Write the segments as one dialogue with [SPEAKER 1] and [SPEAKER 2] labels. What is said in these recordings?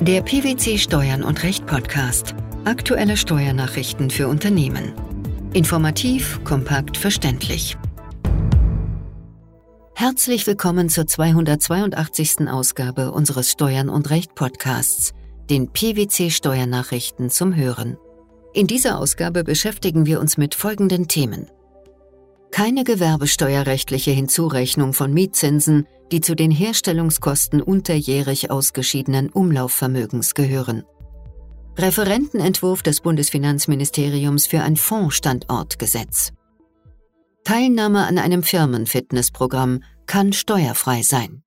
[SPEAKER 1] Der PwC Steuern und Recht Podcast. Aktuelle Steuernachrichten für Unternehmen. Informativ, kompakt, verständlich. Herzlich willkommen zur 282. Ausgabe unseres Steuern und Recht Podcasts, den PwC Steuernachrichten zum Hören. In dieser Ausgabe beschäftigen wir uns mit folgenden Themen. Keine gewerbesteuerrechtliche Hinzurechnung von Mietzinsen, die zu den Herstellungskosten unterjährig ausgeschiedenen Umlaufvermögens gehören. Referentenentwurf des Bundesfinanzministeriums für ein Fondsstandortgesetz. Teilnahme an einem Firmenfitnessprogramm kann steuerfrei sein.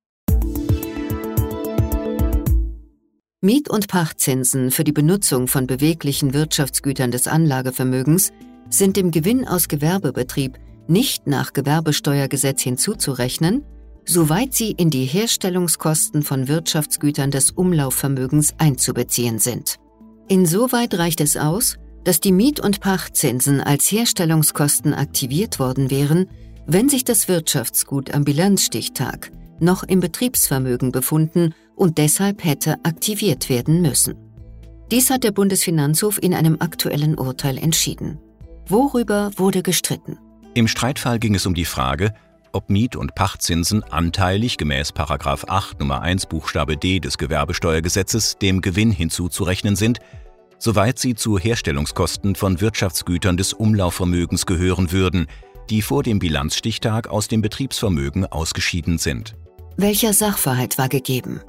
[SPEAKER 1] Miet- und Pachtzinsen für die Benutzung von beweglichen Wirtschaftsgütern des Anlagevermögens sind dem Gewinn aus Gewerbebetrieb nicht nach Gewerbesteuergesetz hinzuzurechnen, soweit sie in die Herstellungskosten von Wirtschaftsgütern des Umlaufvermögens einzubeziehen sind. Insoweit reicht es aus, dass die Miet- und Pachtzinsen als Herstellungskosten aktiviert worden wären, wenn sich das Wirtschaftsgut am Bilanzstichtag noch im Betriebsvermögen befunden und deshalb hätte aktiviert werden müssen. Dies hat der Bundesfinanzhof in einem aktuellen Urteil entschieden. Worüber wurde gestritten?
[SPEAKER 2] Im Streitfall ging es um die Frage, ob Miet- und Pachtzinsen anteilig gemäß 8 Nummer 1 Buchstabe D des Gewerbesteuergesetzes dem Gewinn hinzuzurechnen sind, soweit sie zu Herstellungskosten von Wirtschaftsgütern des Umlaufvermögens gehören würden, die vor dem Bilanzstichtag aus dem Betriebsvermögen ausgeschieden sind.
[SPEAKER 1] Welcher Sachverhalt war gegeben?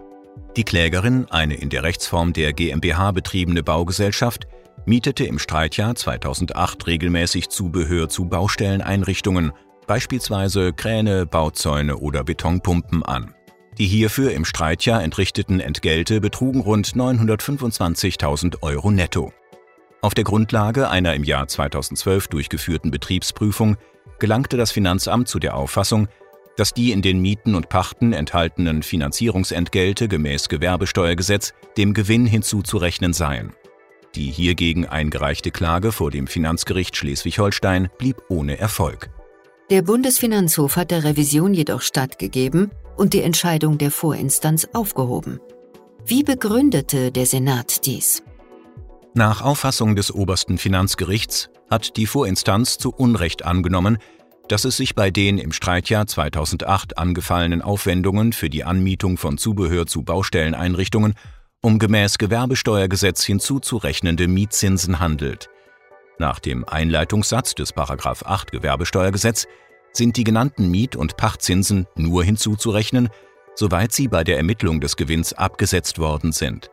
[SPEAKER 2] Die Klägerin, eine in der Rechtsform der GmbH betriebene Baugesellschaft, mietete im Streitjahr 2008 regelmäßig Zubehör zu Baustelleneinrichtungen, beispielsweise Kräne, Bauzäune oder Betonpumpen an. Die hierfür im Streitjahr entrichteten Entgelte betrugen rund 925.000 Euro netto. Auf der Grundlage einer im Jahr 2012 durchgeführten Betriebsprüfung gelangte das Finanzamt zu der Auffassung, dass die in den Mieten und Pachten enthaltenen Finanzierungsentgelte gemäß Gewerbesteuergesetz dem Gewinn hinzuzurechnen seien. Die hiergegen eingereichte Klage vor dem Finanzgericht Schleswig-Holstein blieb ohne Erfolg.
[SPEAKER 1] Der Bundesfinanzhof hat der Revision jedoch stattgegeben und die Entscheidung der Vorinstanz aufgehoben. Wie begründete der Senat dies?
[SPEAKER 2] Nach Auffassung des obersten Finanzgerichts hat die Vorinstanz zu Unrecht angenommen, dass es sich bei den im Streitjahr 2008 angefallenen Aufwendungen für die Anmietung von Zubehör zu Baustelleneinrichtungen um gemäß Gewerbesteuergesetz hinzuzurechnende Mietzinsen handelt. Nach dem Einleitungssatz des 8 Gewerbesteuergesetz sind die genannten Miet- und Pachtzinsen nur hinzuzurechnen, soweit sie bei der Ermittlung des Gewinns abgesetzt worden sind.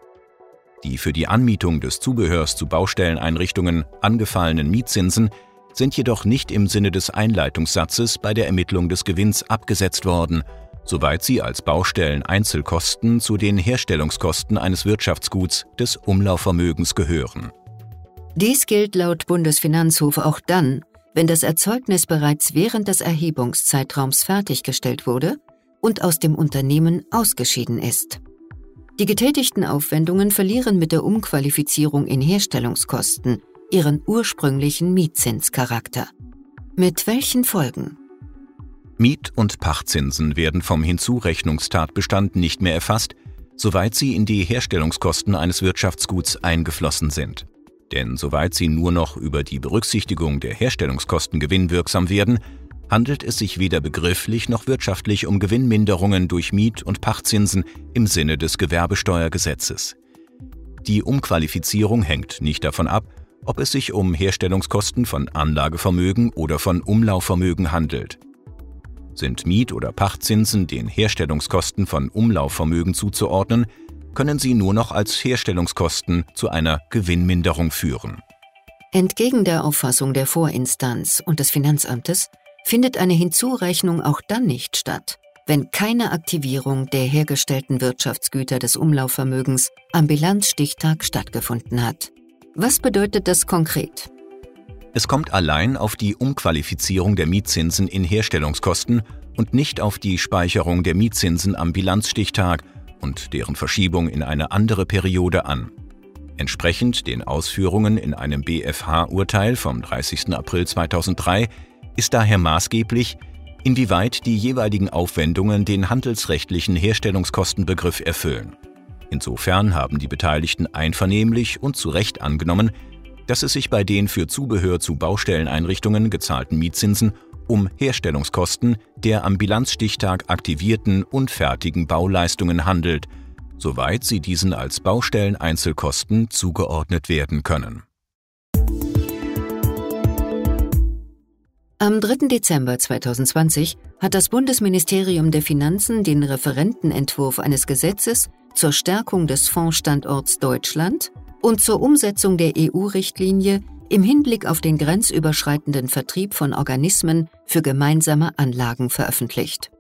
[SPEAKER 2] Die für die Anmietung des Zubehörs zu Baustelleneinrichtungen angefallenen Mietzinsen sind jedoch nicht im Sinne des Einleitungssatzes bei der Ermittlung des Gewinns abgesetzt worden soweit sie als Baustellen Einzelkosten zu den Herstellungskosten eines Wirtschaftsguts des Umlaufvermögens gehören.
[SPEAKER 1] Dies gilt laut Bundesfinanzhof auch dann, wenn das Erzeugnis bereits während des Erhebungszeitraums fertiggestellt wurde und aus dem Unternehmen ausgeschieden ist. Die getätigten Aufwendungen verlieren mit der Umqualifizierung in Herstellungskosten ihren ursprünglichen Mietzinscharakter. Mit welchen Folgen?
[SPEAKER 2] Miet- und Pachtzinsen werden vom Hinzurechnungstatbestand nicht mehr erfasst, soweit sie in die Herstellungskosten eines Wirtschaftsguts eingeflossen sind. Denn soweit sie nur noch über die Berücksichtigung der Herstellungskosten gewinnwirksam werden, handelt es sich weder begrifflich noch wirtschaftlich um Gewinnminderungen durch Miet- und Pachtzinsen im Sinne des Gewerbesteuergesetzes. Die Umqualifizierung hängt nicht davon ab, ob es sich um Herstellungskosten von Anlagevermögen oder von Umlaufvermögen handelt. Sind Miet- oder Pachtzinsen den Herstellungskosten von Umlaufvermögen zuzuordnen, können sie nur noch als Herstellungskosten zu einer Gewinnminderung führen.
[SPEAKER 1] Entgegen der Auffassung der Vorinstanz und des Finanzamtes findet eine Hinzurechnung auch dann nicht statt, wenn keine Aktivierung der hergestellten Wirtschaftsgüter des Umlaufvermögens am Bilanzstichtag stattgefunden hat. Was bedeutet das konkret?
[SPEAKER 2] Es kommt allein auf die Umqualifizierung der Mietzinsen in Herstellungskosten und nicht auf die Speicherung der Mietzinsen am Bilanzstichtag und deren Verschiebung in eine andere Periode an. Entsprechend den Ausführungen in einem BfH-Urteil vom 30. April 2003 ist daher maßgeblich, inwieweit die jeweiligen Aufwendungen den handelsrechtlichen Herstellungskostenbegriff erfüllen. Insofern haben die Beteiligten einvernehmlich und zu Recht angenommen, dass es sich bei den für Zubehör zu Baustelleneinrichtungen gezahlten Mietzinsen um Herstellungskosten der am Bilanzstichtag aktivierten und fertigen Bauleistungen handelt, soweit sie diesen als Baustelleneinzelkosten zugeordnet werden können.
[SPEAKER 1] Am 3. Dezember 2020 hat das Bundesministerium der Finanzen den Referentenentwurf eines Gesetzes zur Stärkung des Fondsstandorts Deutschland und zur Umsetzung der EU-Richtlinie im Hinblick auf den grenzüberschreitenden Vertrieb von Organismen für gemeinsame Anlagen veröffentlicht.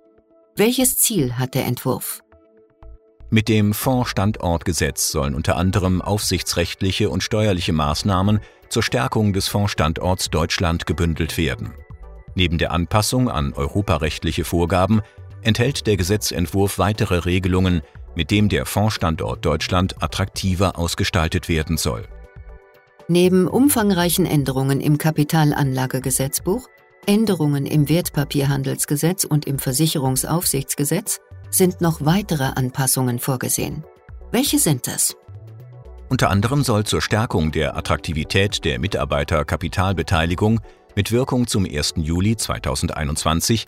[SPEAKER 1] Welches Ziel hat der Entwurf?
[SPEAKER 2] Mit dem Fondsstandortgesetz sollen unter anderem aufsichtsrechtliche und steuerliche Maßnahmen zur Stärkung des Fondsstandorts Deutschland gebündelt werden. Neben der Anpassung an europarechtliche Vorgaben enthält der Gesetzentwurf weitere Regelungen, mit dem der Fondsstandort Deutschland attraktiver ausgestaltet werden soll.
[SPEAKER 1] Neben umfangreichen Änderungen im Kapitalanlagegesetzbuch, Änderungen im Wertpapierhandelsgesetz und im Versicherungsaufsichtsgesetz sind noch weitere Anpassungen vorgesehen. Welche sind das?
[SPEAKER 2] Unter anderem soll zur Stärkung der Attraktivität der Mitarbeiterkapitalbeteiligung mit Wirkung zum 1. Juli 2021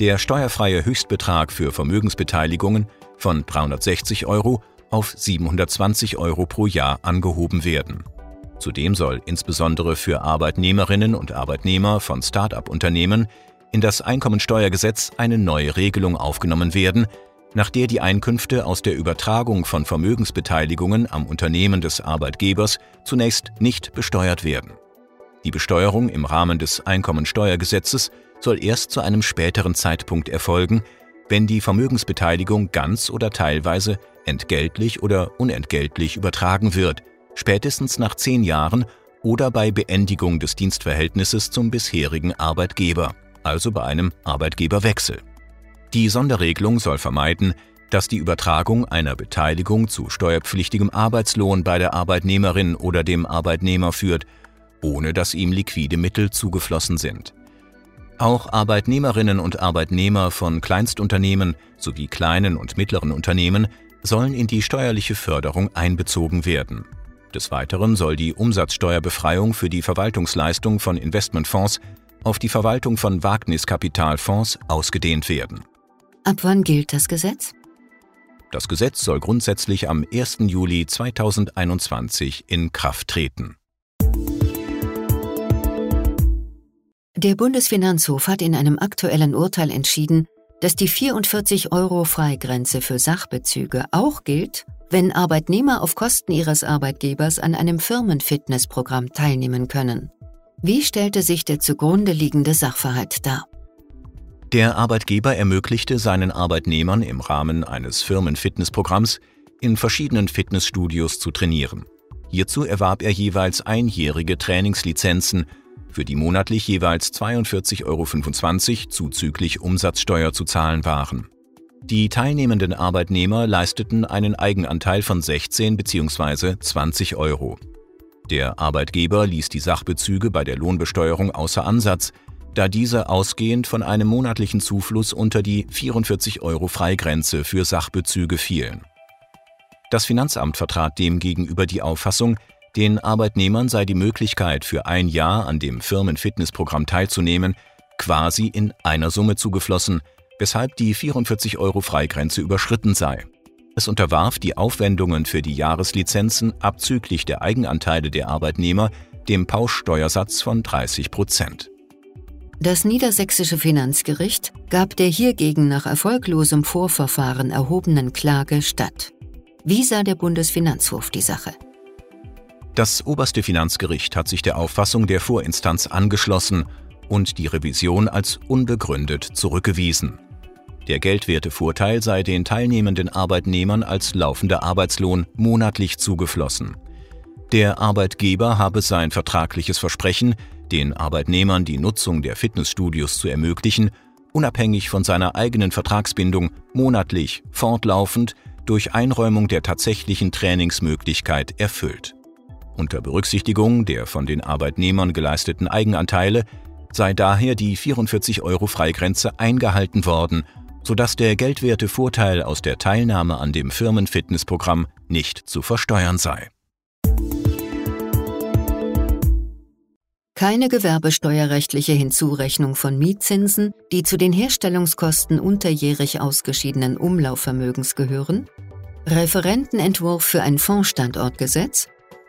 [SPEAKER 2] der steuerfreie Höchstbetrag für Vermögensbeteiligungen von 360 Euro auf 720 Euro pro Jahr angehoben werden. Zudem soll insbesondere für Arbeitnehmerinnen und Arbeitnehmer von Start-up-Unternehmen in das Einkommensteuergesetz eine neue Regelung aufgenommen werden, nach der die Einkünfte aus der Übertragung von Vermögensbeteiligungen am Unternehmen des Arbeitgebers zunächst nicht besteuert werden. Die Besteuerung im Rahmen des Einkommensteuergesetzes soll erst zu einem späteren Zeitpunkt erfolgen, wenn die Vermögensbeteiligung ganz oder teilweise entgeltlich oder unentgeltlich übertragen wird, spätestens nach zehn Jahren oder bei Beendigung des Dienstverhältnisses zum bisherigen Arbeitgeber, also bei einem Arbeitgeberwechsel. Die Sonderregelung soll vermeiden, dass die Übertragung einer Beteiligung zu steuerpflichtigem Arbeitslohn bei der Arbeitnehmerin oder dem Arbeitnehmer führt, ohne dass ihm liquide Mittel zugeflossen sind. Auch Arbeitnehmerinnen und Arbeitnehmer von Kleinstunternehmen sowie kleinen und mittleren Unternehmen sollen in die steuerliche Förderung einbezogen werden. Des Weiteren soll die Umsatzsteuerbefreiung für die Verwaltungsleistung von Investmentfonds auf die Verwaltung von Wagniskapitalfonds ausgedehnt werden.
[SPEAKER 1] Ab wann gilt das Gesetz?
[SPEAKER 2] Das Gesetz soll grundsätzlich am 1. Juli 2021 in Kraft treten.
[SPEAKER 1] Der Bundesfinanzhof hat in einem aktuellen Urteil entschieden, dass die 44 Euro Freigrenze für Sachbezüge auch gilt, wenn Arbeitnehmer auf Kosten ihres Arbeitgebers an einem Firmenfitnessprogramm teilnehmen können. Wie stellte sich der zugrunde liegende Sachverhalt dar?
[SPEAKER 2] Der Arbeitgeber ermöglichte seinen Arbeitnehmern im Rahmen eines Firmenfitnessprogramms in verschiedenen Fitnessstudios zu trainieren. Hierzu erwarb er jeweils einjährige Trainingslizenzen für die monatlich jeweils 42,25 Euro zuzüglich Umsatzsteuer zu zahlen waren. Die teilnehmenden Arbeitnehmer leisteten einen Eigenanteil von 16 bzw. 20 Euro. Der Arbeitgeber ließ die Sachbezüge bei der Lohnbesteuerung außer Ansatz, da diese ausgehend von einem monatlichen Zufluss unter die 44 Euro Freigrenze für Sachbezüge fielen. Das Finanzamt vertrat demgegenüber die Auffassung, den Arbeitnehmern sei die Möglichkeit, für ein Jahr an dem Firmenfitnessprogramm teilzunehmen, quasi in einer Summe zugeflossen, weshalb die 44 Euro Freigrenze überschritten sei. Es unterwarf die Aufwendungen für die Jahreslizenzen abzüglich der Eigenanteile der Arbeitnehmer dem Pauschsteuersatz von 30 Prozent.
[SPEAKER 1] Das niedersächsische Finanzgericht gab der hiergegen nach erfolglosem Vorverfahren erhobenen Klage statt. Wie sah der Bundesfinanzhof die Sache?
[SPEAKER 2] Das oberste Finanzgericht hat sich der Auffassung der Vorinstanz angeschlossen und die Revision als unbegründet zurückgewiesen. Der Geldwertevorteil sei den teilnehmenden Arbeitnehmern als laufender Arbeitslohn monatlich zugeflossen. Der Arbeitgeber habe sein vertragliches Versprechen, den Arbeitnehmern die Nutzung der Fitnessstudios zu ermöglichen, unabhängig von seiner eigenen Vertragsbindung monatlich, fortlaufend durch Einräumung der tatsächlichen Trainingsmöglichkeit erfüllt. Unter Berücksichtigung der von den Arbeitnehmern geleisteten Eigenanteile sei daher die 44 Euro Freigrenze eingehalten worden sodass der geldwerte Vorteil aus der Teilnahme an dem Firmenfitnessprogramm nicht zu versteuern sei.
[SPEAKER 1] Keine gewerbesteuerrechtliche Hinzurechnung von Mietzinsen, die zu den Herstellungskosten unterjährig ausgeschiedenen Umlaufvermögens gehören, Referentenentwurf für ein Fondsstandortgesetz